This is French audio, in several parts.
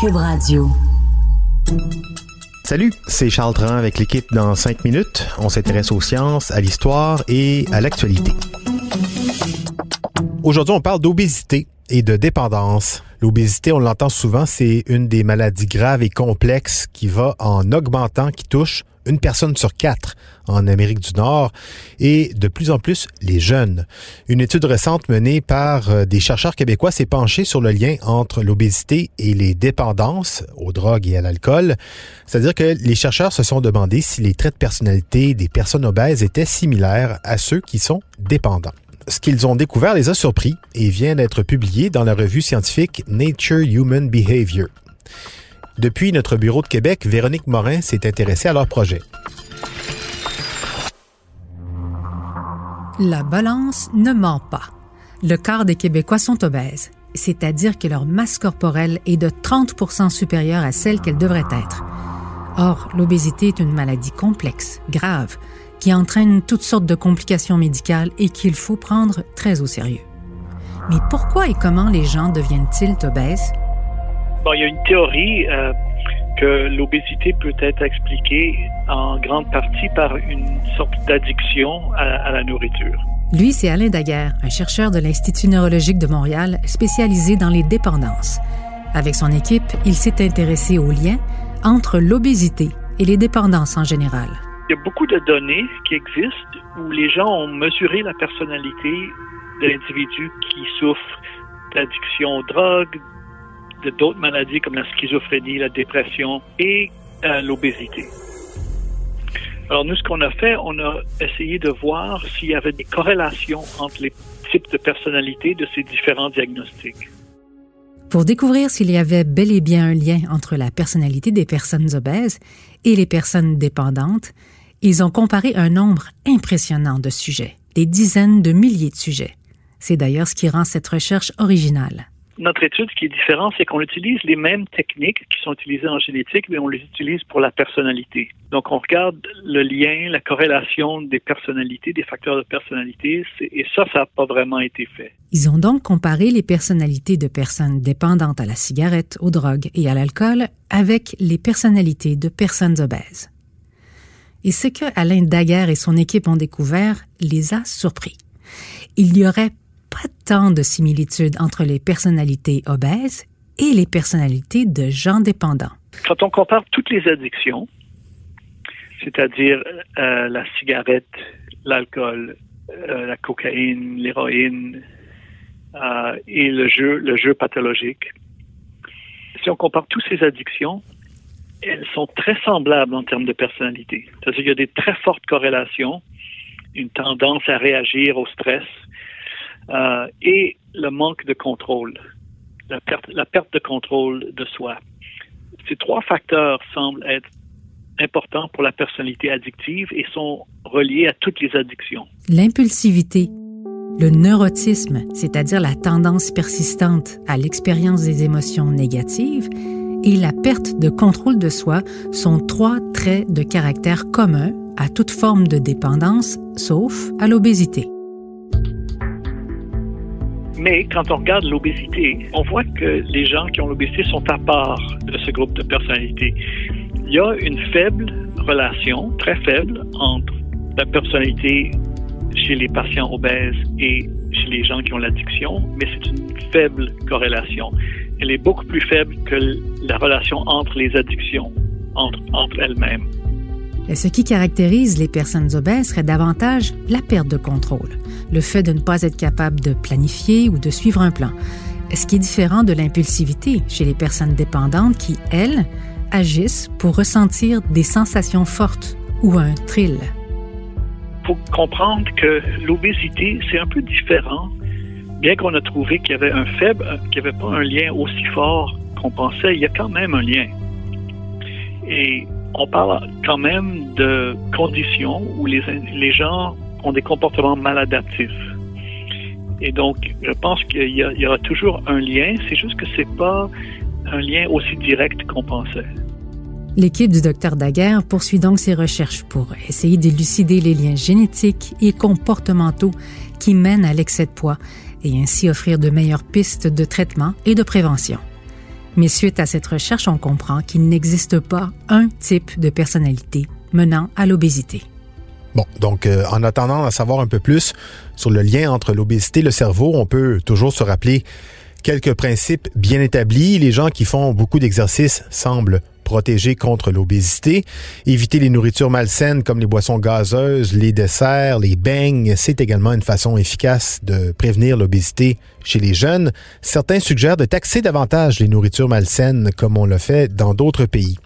Cube Radio. Salut, c'est Charles Tran avec l'équipe dans 5 minutes. On s'intéresse aux sciences, à l'histoire et à l'actualité. Aujourd'hui, on parle d'obésité et de dépendance. L'obésité, on l'entend souvent, c'est une des maladies graves et complexes qui va en augmentant, qui touche une personne sur quatre en Amérique du Nord et de plus en plus les jeunes. Une étude récente menée par euh, des chercheurs québécois s'est penchée sur le lien entre l'obésité et les dépendances aux drogues et à l'alcool. C'est-à-dire que les chercheurs se sont demandé si les traits de personnalité des personnes obèses étaient similaires à ceux qui sont dépendants ce qu'ils ont découvert les a surpris et vient d'être publié dans la revue scientifique Nature Human Behavior. Depuis notre bureau de Québec, Véronique Morin s'est intéressée à leur projet. La balance ne ment pas. Le quart des Québécois sont obèses, c'est-à-dire que leur masse corporelle est de 30% supérieure à celle qu'elle devrait être. Or, l'obésité est une maladie complexe, grave, qui entraîne toutes sortes de complications médicales et qu'il faut prendre très au sérieux. Mais pourquoi et comment les gens deviennent-ils obèses? Bon, il y a une théorie euh, que l'obésité peut être expliquée en grande partie par une sorte d'addiction à, la nourriture. Lui, c'est Alain Daguerre, un chercheur de l'Institut neurologique de Montréal spécialisé dans les dépendances. Avec son équipe, il s'est intéressé aux liens entre l'obésité et les dépendances en général. Il y a beaucoup de données qui existent où les gens ont mesuré la personnalité de l'individu qui souffre d'addiction aux drogues, d'autres maladies comme la schizophrénie, la dépression et euh, l'obésité. Alors nous, ce qu'on a fait, on a essayé de voir s'il y avait des corrélations entre les types de personnalités de ces différents diagnostics. Pour découvrir s'il y avait bel et bien un lien entre la personnalité des personnes obèses et les personnes dépendantes, ils ont comparé un nombre impressionnant de sujets, des dizaines de milliers de sujets. C'est d'ailleurs ce qui rend cette recherche originale notre étude, ce qui est différent, c'est qu'on utilise les mêmes techniques qui sont utilisées en génétique, mais on les utilise pour la personnalité. Donc, on regarde le lien, la corrélation des personnalités, des facteurs de personnalité, et ça, ça n'a pas vraiment été fait. Ils ont donc comparé les personnalités de personnes dépendantes à la cigarette, aux drogues et à l'alcool avec les personnalités de personnes obèses. Et ce que Alain Daguerre et son équipe ont découvert les a surpris. Il y aurait pas tant de similitudes entre les personnalités obèses et les personnalités de gens dépendants. Quand on compare toutes les addictions, c'est-à-dire euh, la cigarette, l'alcool, euh, la cocaïne, l'héroïne euh, et le jeu, le jeu pathologique, si on compare toutes ces addictions, elles sont très semblables en termes de personnalité. C'est-à-dire qu'il y a des très fortes corrélations, une tendance à réagir au stress, euh, et le manque de contrôle, la perte, la perte de contrôle de soi. Ces trois facteurs semblent être importants pour la personnalité addictive et sont reliés à toutes les addictions. L'impulsivité, le neurotisme, c'est-à-dire la tendance persistante à l'expérience des émotions négatives, et la perte de contrôle de soi sont trois traits de caractère communs à toute forme de dépendance, sauf à l'obésité. Mais quand on regarde l'obésité, on voit que les gens qui ont l'obésité sont à part de ce groupe de personnalités. Il y a une faible relation, très faible, entre la personnalité chez les patients obèses et chez les gens qui ont l'addiction, mais c'est une faible corrélation. Elle est beaucoup plus faible que la relation entre les addictions, entre, entre elles-mêmes. Ce qui caractérise les personnes obèses serait davantage la perte de contrôle, le fait de ne pas être capable de planifier ou de suivre un plan, ce qui est différent de l'impulsivité chez les personnes dépendantes qui, elles, agissent pour ressentir des sensations fortes ou un thrill. Il faut comprendre que l'obésité, c'est un peu différent. Bien qu'on a trouvé qu'il y avait un faible, qu'il n'y avait pas un lien aussi fort qu'on pensait, il y a quand même un lien. Et on parle quand même de conditions où les, les gens ont des comportements maladaptifs. Et donc, je pense qu'il y, aura toujours un lien, c'est juste que c'est pas un lien aussi direct qu'on pensait. L'équipe du docteur Daguerre poursuit donc ses recherches pour essayer d'élucider les liens génétiques et comportementaux qui mènent à l'excès de poids et ainsi offrir de meilleures pistes de traitement et de prévention. Mais suite à cette recherche, on comprend qu'il n'existe pas un type de personnalité menant à l'obésité. Bon, donc euh, en attendant à savoir un peu plus sur le lien entre l'obésité et le cerveau, on peut toujours se rappeler quelques principes bien établis. Les gens qui font beaucoup d'exercices semblent protéger contre l'obésité. Éviter les nourritures malsaines comme les boissons gazeuses, les desserts, les beignes, c'est également une façon efficace de prévenir l'obésité chez les jeunes. Certains suggèrent de taxer davantage les nourritures malsaines comme on le fait dans d'autres pays.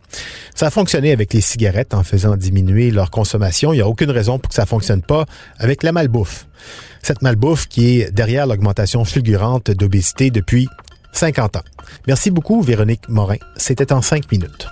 Ça a fonctionné avec les cigarettes en faisant diminuer leur consommation. Il n'y a aucune raison pour que ça fonctionne pas avec la malbouffe. Cette malbouffe qui est derrière l'augmentation fulgurante d'obésité depuis 50 ans. Merci beaucoup, Véronique Morin. C'était en cinq minutes.